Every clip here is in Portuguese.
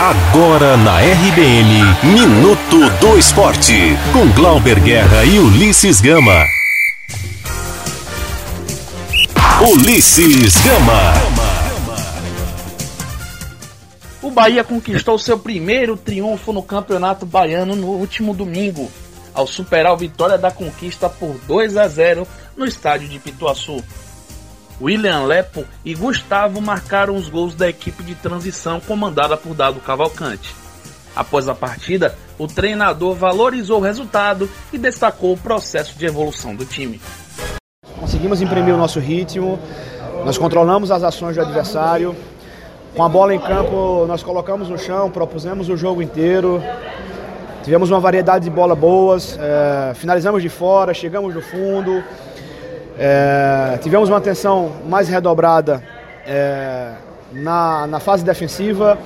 Agora na RBN, Minuto do Esporte, com Glauber Guerra e Ulisses Gama. Ulisses Gama. O Bahia conquistou seu primeiro triunfo no Campeonato Baiano no último domingo, ao superar o Vitória da Conquista por 2 a 0 no estádio de Pituaçu. William Lepo e Gustavo marcaram os gols da equipe de transição comandada por Dado Cavalcante. Após a partida, o treinador valorizou o resultado e destacou o processo de evolução do time. Conseguimos imprimir o nosso ritmo, nós controlamos as ações do adversário. Com a bola em campo, nós colocamos no chão, propusemos o jogo inteiro. Tivemos uma variedade de bola boas, é, finalizamos de fora, chegamos do fundo. É, tivemos uma atenção mais redobrada é, na, na fase defensiva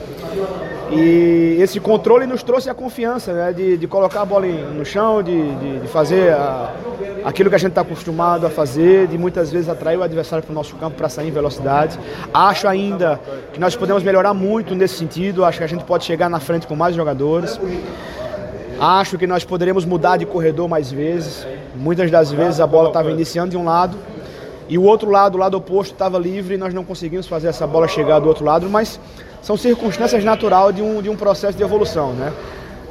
e esse controle nos trouxe a confiança né, de, de colocar a bola no chão, de, de, de fazer a, aquilo que a gente está acostumado a fazer, de muitas vezes atrair o adversário para o nosso campo para sair em velocidade. Acho ainda que nós podemos melhorar muito nesse sentido, acho que a gente pode chegar na frente com mais jogadores. Acho que nós poderemos mudar de corredor mais vezes. Muitas das vezes a bola estava iniciando de um lado e o outro lado, o lado oposto, estava livre e nós não conseguimos fazer essa bola chegar do outro lado, mas são circunstâncias naturais de um, de um processo de evolução, né?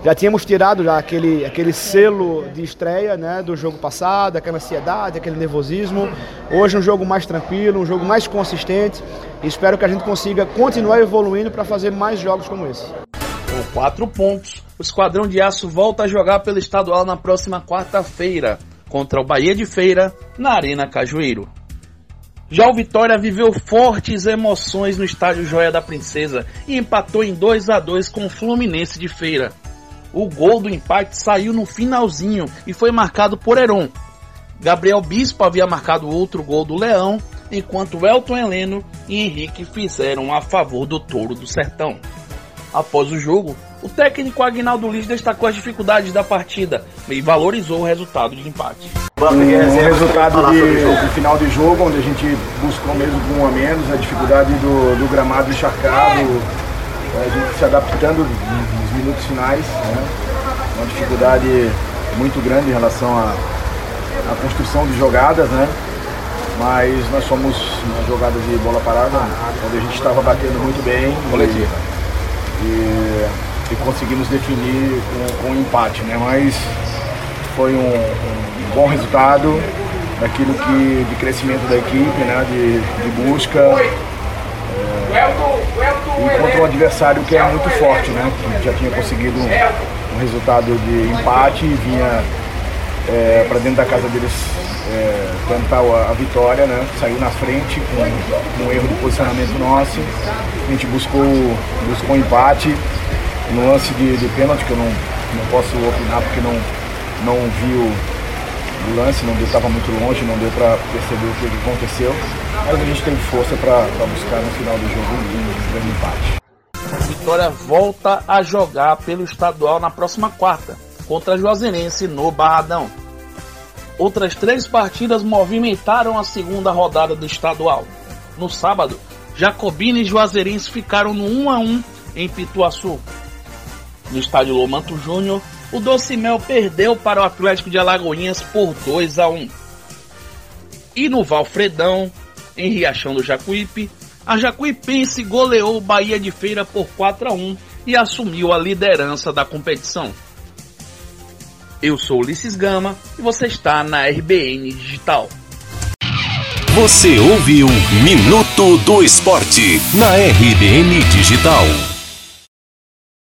Já tínhamos tirado já aquele, aquele selo de estreia né, do jogo passado, aquela ansiedade, aquele nervosismo. Hoje um jogo mais tranquilo, um jogo mais consistente. Espero que a gente consiga continuar evoluindo para fazer mais jogos como esse. Com quatro pontos, o Esquadrão de Aço volta a jogar pelo estadual na próxima quarta-feira, contra o Bahia de Feira, na Arena Cajueiro. Já o Vitória viveu fortes emoções no estádio Joia da Princesa e empatou em 2 a 2 com o Fluminense de Feira. O gol do empate saiu no finalzinho e foi marcado por Heron. Gabriel Bispo havia marcado outro gol do Leão, enquanto Elton Heleno e Henrique fizeram a favor do Touro do Sertão. Após o jogo, o técnico Agnaldo Liz destacou as dificuldades da partida e valorizou o resultado de empate. Um resultado de, de, final de jogo, onde a gente buscou mesmo com um a menos, a dificuldade do, do gramado encharcado, a gente se adaptando nos minutos finais, né? uma dificuldade muito grande em relação à, à construção de jogadas, né? mas nós fomos uma jogada de bola parada, onde a gente estava batendo muito bem. Coletiva e, e conseguimos definir com, com um empate, né? Mas foi um, um, bom resultado daquilo que de crescimento da equipe, né? De, de busca. É, e contra um adversário que é muito forte, né? Que já tinha conseguido um, um resultado de empate e vinha é, para dentro da casa deles é, tentar a, a, vitória, né? Saiu na frente com, com um erro de posicionamento nosso. A gente buscou, buscou um empate no lance de, de pênalti, que eu não, não posso opinar porque não, não vi o, o lance, não estava muito longe, não deu para perceber o que aconteceu. Mas a gente teve força para buscar no final do jogo um grande empate. Vitória volta a jogar pelo estadual na próxima quarta, contra a Juazeirense no Barradão. Outras três partidas movimentaram a segunda rodada do estadual. No sábado, Jacobina e Juazeirense ficaram no 1 a 1 em Pituaçu. No estádio Lomanto Júnior, o Docimel perdeu para o Atlético de Alagoinhas por 2 a 1. E no Valfredão, em Riachão do Jacuípe, a Jacuipense goleou o Bahia de Feira por 4 a 1 e assumiu a liderança da competição. Eu sou Ulisses Gama e você está na RBN Digital. Você ouviu Minuto do Esporte na RBN Digital.